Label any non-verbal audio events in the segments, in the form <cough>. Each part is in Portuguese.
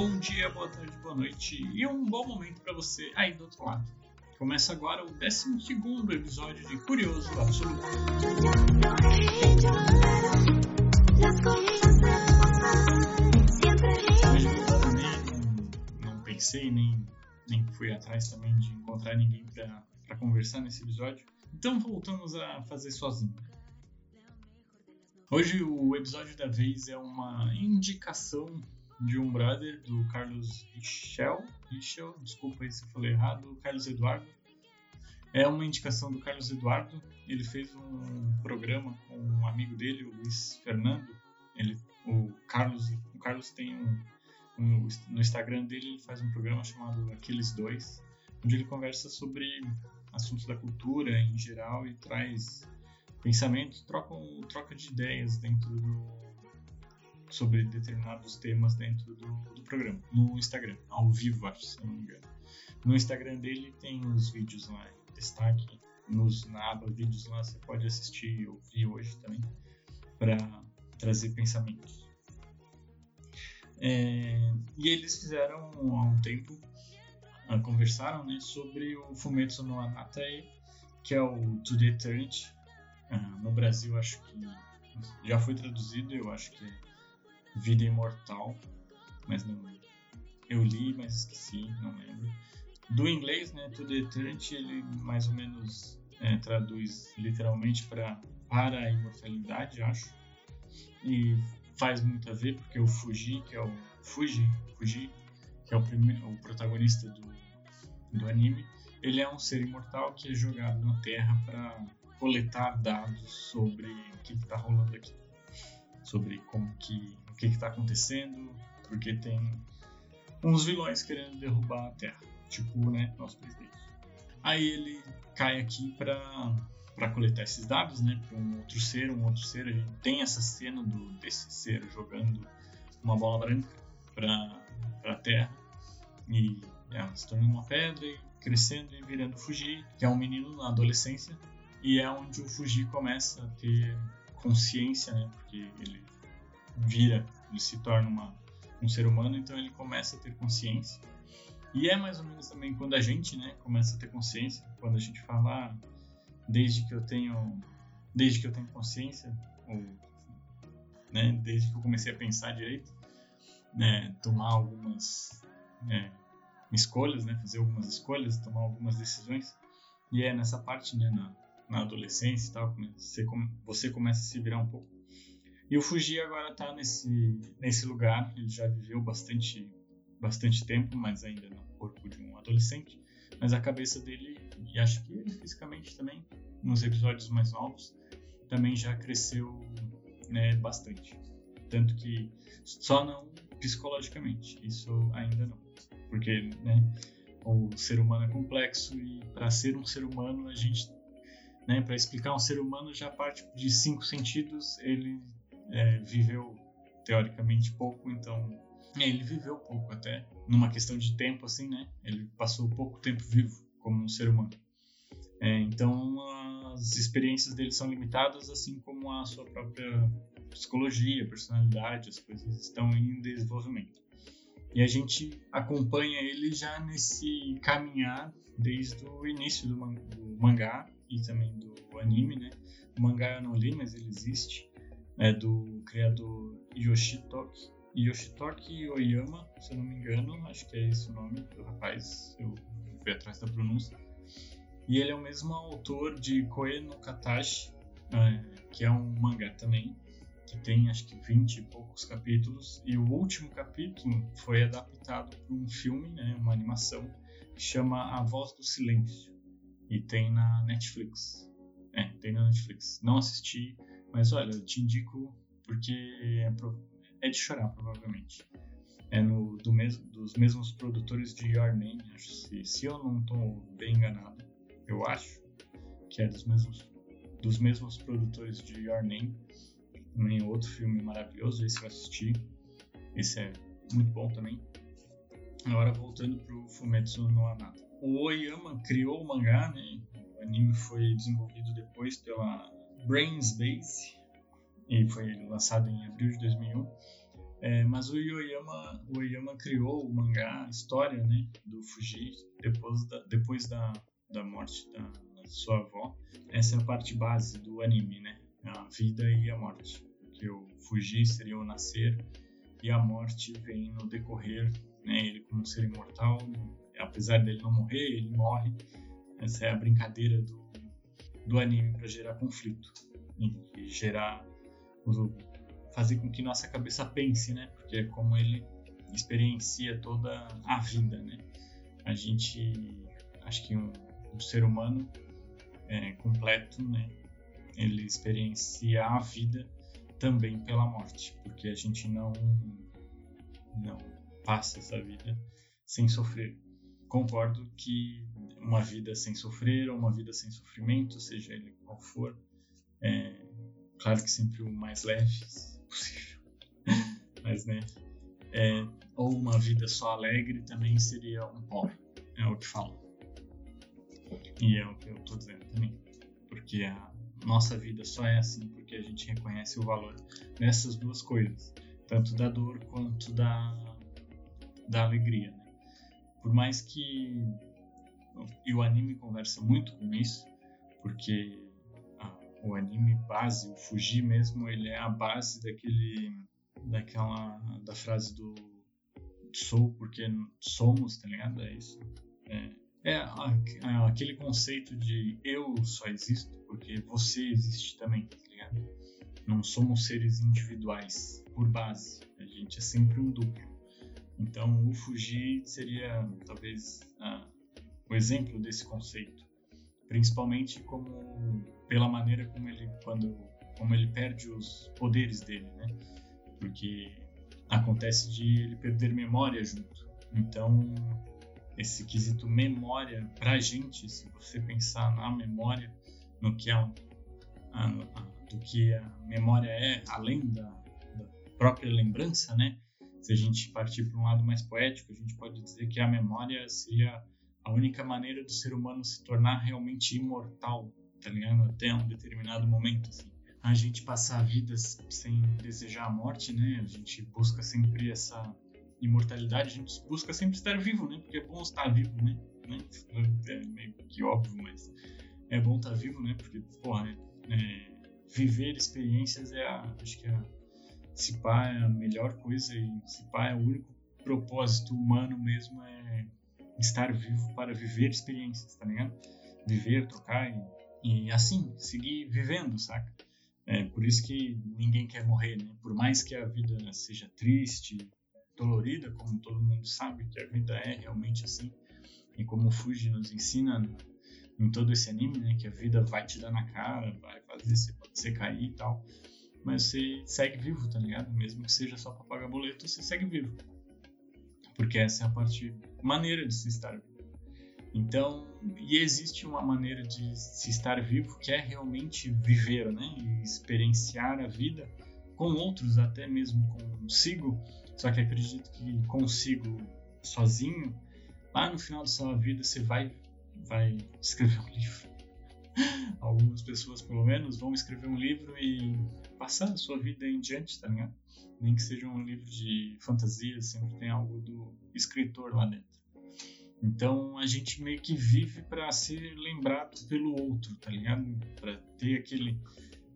Bom dia, boa tarde, boa noite e um bom momento para você aí do outro lado. Começa agora o 12 episódio de Curioso Absoluto. Não pensei nem, nem fui atrás também de encontrar ninguém para conversar nesse episódio. Então voltamos a fazer sozinho. Hoje o episódio da vez é uma indicação de um brother do Carlos Richel, Richel, desculpa aí se eu falei errado, Carlos Eduardo. É uma indicação do Carlos Eduardo. Ele fez um programa com um amigo dele, o Luiz Fernando. Ele, o Carlos, o Carlos tem um, um no Instagram dele ele faz um programa chamado Aqueles Dois, onde ele conversa sobre assuntos da cultura em geral e traz pensamentos, troca, troca de ideias dentro do sobre determinados temas dentro do, do programa, no Instagram, ao vivo, acho, se não me engano. No Instagram dele tem os vídeos lá em destaque, nos, na aba vídeos lá você pode assistir e ouvir hoje também, para trazer pensamentos. É, e eles fizeram há um tempo, uh, conversaram né, sobre o Fumetsu no Anatai, que é o To The Eternity, Uh, no Brasil, acho que já foi traduzido, eu acho que é Vida Imortal, mas não. Eu li, mas esqueci, não lembro. Do inglês, né, To The Eternity, ele mais ou menos é, traduz literalmente pra, para a imortalidade, acho. E faz muito a ver, porque o Fuji, que é o Fuji, Fuji que é o, primeiro, o protagonista do, do anime, ele é um ser imortal que é jogado na Terra para coletar dados sobre o que está rolando aqui, sobre como que que está acontecendo, porque tem uns vilões querendo derrubar a Terra, tipo, né, nosso presidente. Aí ele cai aqui para para coletar esses dados, né, para um outro ser, um outro ser. A gente tem essa cena do desse ser jogando uma bola branca para para a Terra e ela se torna uma pedra e crescendo e virando fugir, que é um menino na adolescência e é onde o Fuji começa a ter consciência, né? Porque ele vira, ele se torna uma, um ser humano, então ele começa a ter consciência. E é mais ou menos também quando a gente, né, começa a ter consciência, quando a gente fala, ah, desde que eu tenho, desde que eu tenho consciência, ou, né, desde que eu comecei a pensar direito, né, tomar algumas né, escolhas, né, fazer algumas escolhas, tomar algumas decisões. E é nessa parte, né, na, na adolescência e tal, você, você começa a se virar um pouco. E o Fuji agora está nesse, nesse lugar, ele já viveu bastante, bastante tempo, mas ainda no corpo de um adolescente. Mas a cabeça dele, e acho que ele fisicamente também, nos episódios mais novos, também já cresceu né, bastante. Tanto que só não psicologicamente, isso ainda não. Porque né, o ser humano é complexo e para ser um ser humano a gente né, para explicar um ser humano já parte de cinco sentidos. Ele é, viveu teoricamente pouco, então é, ele viveu pouco até numa questão de tempo assim, né? Ele passou pouco tempo vivo como um ser humano. É, então as experiências dele são limitadas, assim como a sua própria psicologia, personalidade, as coisas estão em desenvolvimento. E a gente acompanha ele já nesse caminhar desde o início do, mangá e também do anime, né? O mangá eu não li, mas ele existe. É do criador Yoshitoki. Yoshitoki Oyama, se eu não me engano, acho que é esse o nome do rapaz, eu fui atrás da pronúncia. E ele é o mesmo autor de Koe no Katashi, é, que é um mangá também, que tem acho que 20 e poucos capítulos. E o último capítulo foi adaptado para um filme, né, uma animação, que chama A Voz do Silêncio. E tem na Netflix. É, tem na Netflix. Não assisti, mas olha, eu te indico porque é, é de chorar, provavelmente. É no, do mes, dos mesmos produtores de Your Name, acho. Se, se eu não estou bem enganado, eu acho que é dos mesmos, dos mesmos produtores de Your Name. Também outro filme maravilhoso, esse eu assisti. Esse é muito bom também. Agora voltando pro Fumetsu no Anata o Oyama criou o mangá, né? O anime foi desenvolvido depois pela Brainsbase e foi lançado em abril de 2001. É, mas o Yoyama, o Yoyama criou o mangá, a história né, do Fuji depois da, depois da, da morte da, da sua avó. Essa é a parte base do anime, né? A vida e a morte. Que o Fuji seria o nascer e a morte vem no decorrer, né? Ele como um ser imortal, apesar dele não morrer, ele morre. Essa é a brincadeira do, do anime para gerar conflito e, gerar fazer com que nossa cabeça pense, né? Porque é como ele experiencia toda a vida, né? A gente, acho que um, um ser humano é, completo, né? Ele experiencia a vida também pela morte, porque a gente não não passa essa vida sem sofrer. Concordo que uma vida sem sofrer ou uma vida sem sofrimento, seja ele qual for, é, claro que sempre o mais leve <laughs> possível, mas né, é, ou uma vida só alegre também seria um pobre, é o que falo. E é o que eu estou dizendo também, porque a nossa vida só é assim porque a gente reconhece o valor nessas duas coisas, tanto da dor quanto da, da alegria. Né? Por mais que e o anime conversa muito com isso, porque o anime base, o Fuji mesmo, ele é a base daquele daquela da frase do sou porque somos, tá ligado? É isso. É, é, é aquele conceito de eu só existo porque você existe também, tá ligado? Não somos seres individuais por base, a gente é sempre um duplo. Então o Fuji seria talvez o exemplo desse conceito, principalmente como pela maneira como ele quando como ele perde os poderes dele, né? Porque acontece de ele perder memória junto. Então esse quesito memória pra gente, se você pensar na memória, no que a, a, a do que a memória é, além da, da própria lembrança, né? Se a gente partir para um lado mais poético, a gente pode dizer que a memória seria a única maneira do ser humano se tornar realmente imortal, tá ligado? Até um determinado momento, assim. A gente passar a vida sem desejar a morte, né? A gente busca sempre essa imortalidade, a gente busca sempre estar vivo, né? Porque é bom estar vivo, né? né? É meio que óbvio, mas é bom estar vivo, né? Porque, porra, é, é, viver experiências é a, acho que é a, se pá é a melhor coisa e se pá é o único propósito humano mesmo é estar vivo para viver experiências, tá ligado? Viver, trocar e e assim, seguir vivendo, saca? É por isso que ninguém quer morrer, né? Por mais que a vida seja triste, dolorida, como todo mundo sabe que a vida é realmente assim, e como o Fuji nos ensina em todo esse anime, né? Que a vida vai te dar na cara, vai fazer você, você cair e tal, mas você segue vivo, tá ligado? Mesmo que seja só para pagar boleto, você segue vivo. Porque essa é a parte maneira de se estar vivo. Então, e existe uma maneira de se estar vivo que é realmente viver, né? E experienciar a vida com outros, até mesmo consigo. Só que acredito que consigo sozinho, lá no final da sua vida você vai vai escrever um <laughs> livro. Algumas pessoas, pelo menos, vão escrever um livro e passar a sua vida em diante, tá ligado? Nem que seja um livro de fantasia, sempre tem algo do escritor lá dentro. Então a gente meio que vive para ser lembrado pelo outro, tá ligado? Para ter aquele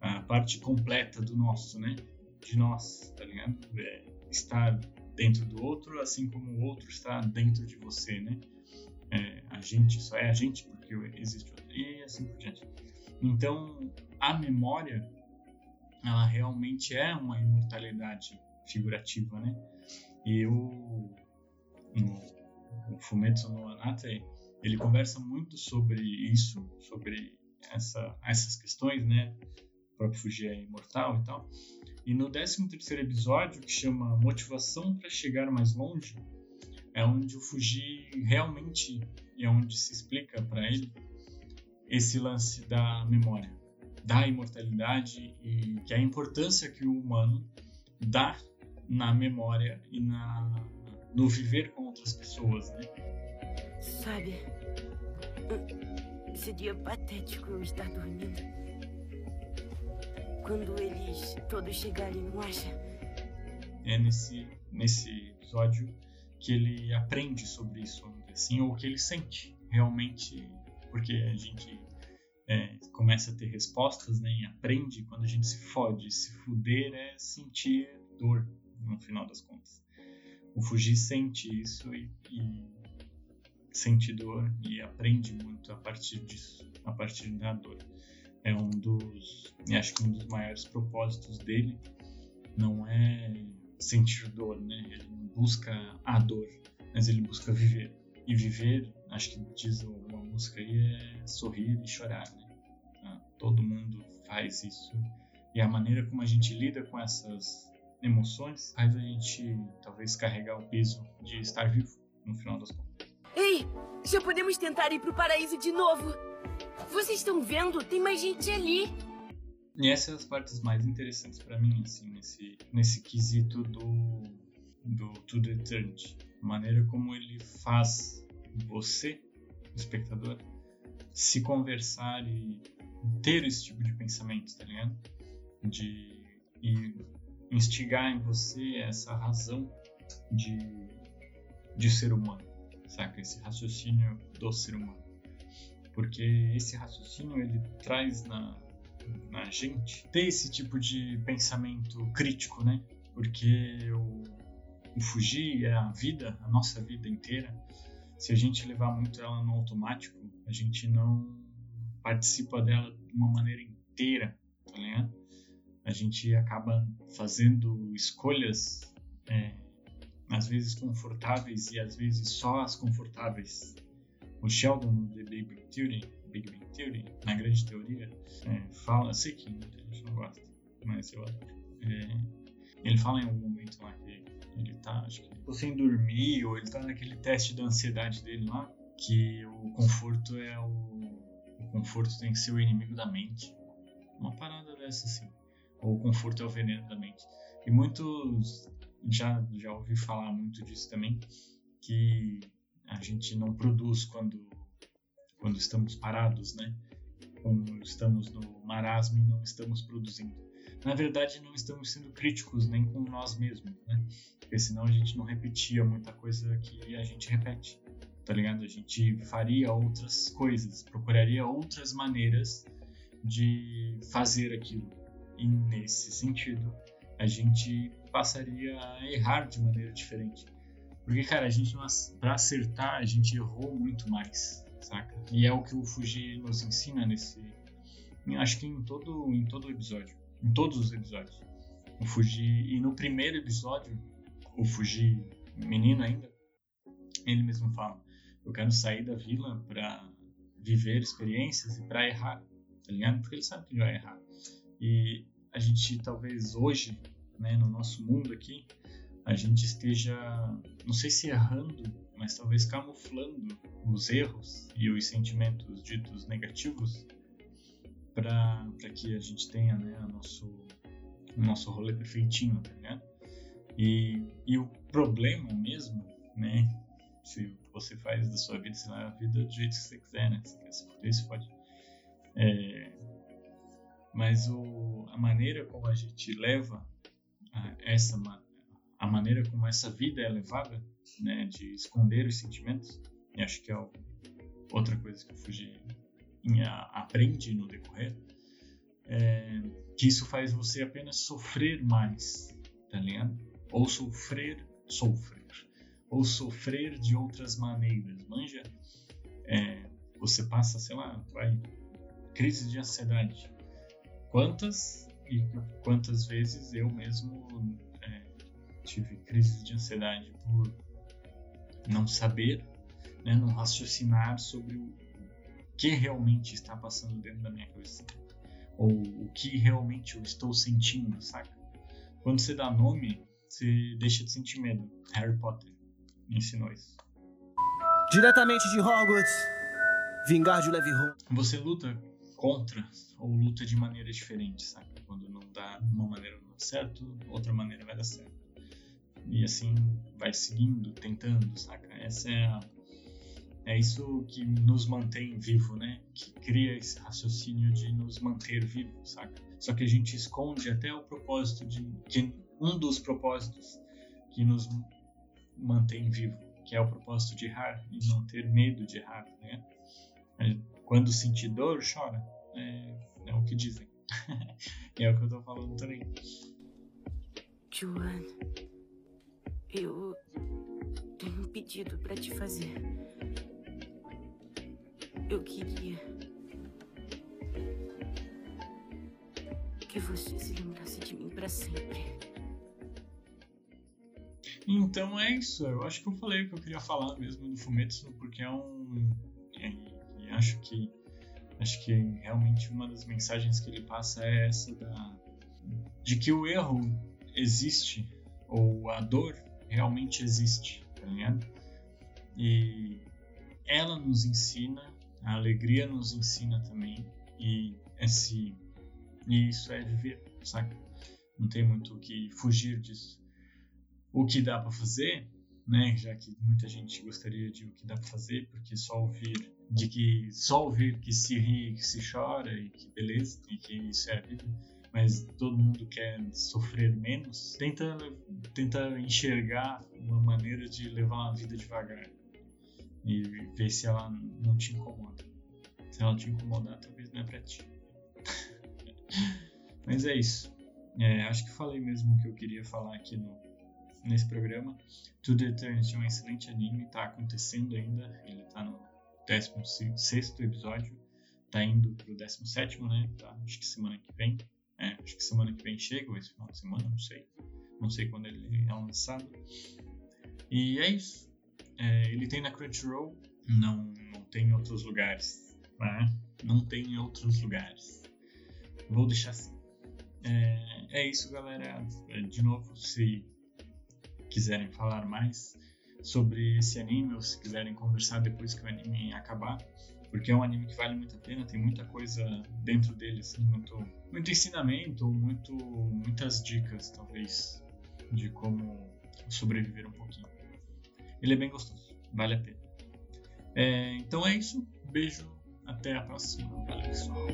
a parte completa do nosso, né? De nós, tá ligado? É, estar dentro do outro, assim como o outro está dentro de você, né? É, a gente só é a gente porque existe outro e assim por diante. Então a memória, ela realmente é uma imortalidade figurativa, né? E no, o Fumetsu no Anata, ele conversa muito sobre isso, sobre essa, essas questões, né? O próprio Fuji é imortal e tal. E no 13 terceiro episódio, que chama Motivação para Chegar Mais Longe, é onde o Fuji realmente é onde se explica para ele esse lance da memória, da imortalidade e que a importância que o humano dá na memória e na no viver com outras pessoas, né? Sabe, seria patético eu estar dormindo. Quando eles todos chegarem, não acha? é nesse, nesse episódio que ele aprende sobre isso, assim, ou que ele sente realmente, porque a gente é, começa a ter respostas, né, e aprende quando a gente se fode. Se fuder é sentir dor, no final das contas. O Fuji sente isso e, e sente dor e aprende muito a partir disso, a partir da dor. É um dos, acho que um dos maiores propósitos dele não é sentir dor, né? Ele não busca a dor, mas ele busca viver. E viver, acho que diz uma música aí, é sorrir e chorar, né? Ah, todo mundo faz isso. E a maneira como a gente lida com essas emoções faz a gente talvez carregar o peso de estar vivo no final das contas. Ei, já podemos tentar ir pro paraíso de novo. Vocês estão vendo? Tem mais gente ali. E essas são as partes mais interessantes para mim, assim, nesse, nesse quesito do, do To The Eternity. A maneira como ele faz você, espectador, se conversar e ter esse tipo de pensamento, tá ligado? De e instigar em você essa razão de, de ser humano, saca? Esse raciocínio do ser humano. Porque esse raciocínio ele traz na, na gente ter esse tipo de pensamento crítico, né? Porque o, o fugir é a vida, a nossa vida inteira. Se a gente levar muito ela no automático, a gente não participa dela de uma maneira inteira, tá ligado? A gente acaba fazendo escolhas é, às vezes confortáveis e às vezes só as confortáveis. O Sheldon de Big Bang Theory Big Bang Theory, na grande teoria, é, fala, sei que gente não gosta, mas eu é, ele fala em algum momento lá que ele tá, acho que ou sem dormir, ou ele tá naquele teste da ansiedade dele lá, que o conforto é o. O conforto tem que ser o inimigo da mente. Uma parada dessa assim. Ou o conforto é o veneno da mente. E muitos já, já ouvi falar muito disso também, que a gente não produz quando quando estamos parados, né? Quando estamos no marasmo, não estamos produzindo. Na verdade, não estamos sendo críticos nem com nós mesmos, né? Porque senão a gente não repetia muita coisa que a gente repete, tá ligado? A gente faria outras coisas, procuraria outras maneiras de fazer aquilo. E nesse sentido, a gente passaria a errar de maneira diferente. Porque, cara, a gente, para acertar, a gente errou muito mais saca? E é o que o Fuji nos ensina nesse. Acho que em todo, em todo episódio. Em todos os episódios. O Fuji. E no primeiro episódio, o Fuji, menino ainda, ele mesmo fala: Eu quero sair da vila pra viver experiências e pra errar, tá ligado? Porque ele sabe que ele vai errar. E a gente, talvez hoje, né, no nosso mundo aqui, a gente esteja, não sei se errando, mas talvez camuflando os erros e os sentimentos ditos negativos para que a gente tenha né, o nosso, o nosso rolê perfeitinho, tá ligado? E, e o problema mesmo, né, se você faz da sua vida, sei lá, a vida do jeito que você quiser, né, se quer se fuder, se pode. É, mas o, a maneira como a gente leva a, essa a maneira como essa vida é levada né, de esconder os sentimentos, e acho que é outra coisa que o Fuji aprende no decorrer, é que isso faz você apenas sofrer mais, tá ligado? Ou sofrer, sofrer, ou sofrer de outras maneiras, manja? É, você passa, sei lá, vai, crise de ansiedade. Quantas e quantas vezes eu mesmo é, tive crise de ansiedade por não saber, né, não raciocinar sobre o que realmente está passando dentro da minha cabeça, ou o que realmente eu estou sentindo, saca? Quando você dá nome, você deixa de sentir medo. Harry Potter me ensinou isso. Diretamente de Hogwarts, vingar de Leve Você luta contra ou luta de maneira diferente, saca? Quando não dá uma maneira não dá certo, outra maneira vai dar certo e assim vai seguindo, tentando, saca? Essa é a, é isso que nos mantém vivo, né? Que cria esse raciocínio de nos manter vivos, saca? Só que a gente esconde até o propósito de que um dos propósitos que nos mantém vivo, que é o propósito de errar e não ter medo de errar, né? Quando sentir dor, chora. É, é o que dizem. <laughs> é o que eu tô falando também. Joan, eu tenho um pedido para te fazer. Eu queria que você se lembrasse de mim para sempre. Então é isso. Eu acho que eu falei o que eu queria falar mesmo do Fumetsu, porque é um. É, acho que acho que realmente uma das mensagens que ele passa é essa da de que o erro existe ou a dor realmente existe, tá ligado? E ela nos ensina, a alegria nos ensina também e esse e isso é viver, saca? Não tem muito o que fugir disso. O que dá para fazer, né? Já que muita gente gostaria de o que dá para fazer, porque só ouvir de que só ouvir que se ri, que se chora e que beleza e que isso é a vida, mas todo mundo quer sofrer menos. Tenta tenta enxergar uma maneira de levar uma vida devagar e ver se ela não te incomoda. Se ela te incomodar, talvez não é pra ti. <laughs> Mas é isso. É, acho que falei mesmo o que eu queria falar aqui no, nesse programa. To The Eternity é um excelente anime, tá acontecendo ainda. Ele tá no 16 episódio, tá indo pro 17, né? Tá, acho que semana que vem. É, acho que semana que vem chega, ou esse final de semana, não sei. Não sei quando ele é lançado. E é isso. É, ele tem na Crunchyroll, não, não tem em outros lugares. Né? Não tem em outros lugares. Vou deixar assim. É, é isso, galera. É, de novo, se quiserem falar mais sobre esse anime ou se quiserem conversar depois que o anime acabar, porque é um anime que vale muito a pena, tem muita coisa dentro dele, assim, muito, muito ensinamento, muito, muitas dicas, talvez, de como sobreviver um pouquinho. Ele é bem gostoso, vale a pena. É, então é isso, beijo, até a próxima, valeu pessoal.